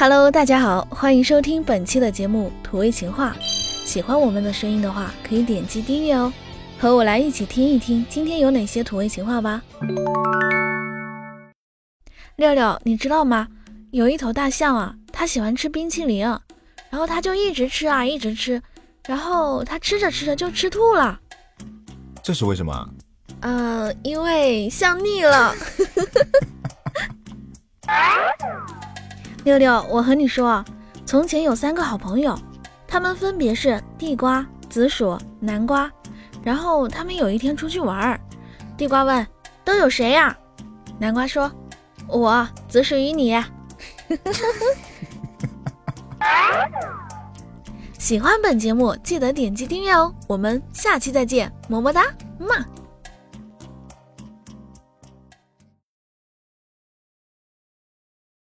Hello，大家好，欢迎收听本期的节目《土味情话》。喜欢我们的声音的话，可以点击订阅哦，和我来一起听一听今天有哪些土味情话吧。六六，你知道吗？有一头大象啊，它喜欢吃冰淇淋，然后它就一直吃啊，一直吃，然后它吃着吃着就吃吐了。这是为什么？呃，因为像腻了。六六，我和你说，从前有三个好朋友，他们分别是地瓜、紫薯、南瓜。然后他们有一天出去玩儿，地瓜问：“都有谁呀？”南瓜说：“我只属于你。”喜欢本节目，记得点击订阅哦。我们下期再见，么么哒，嘛。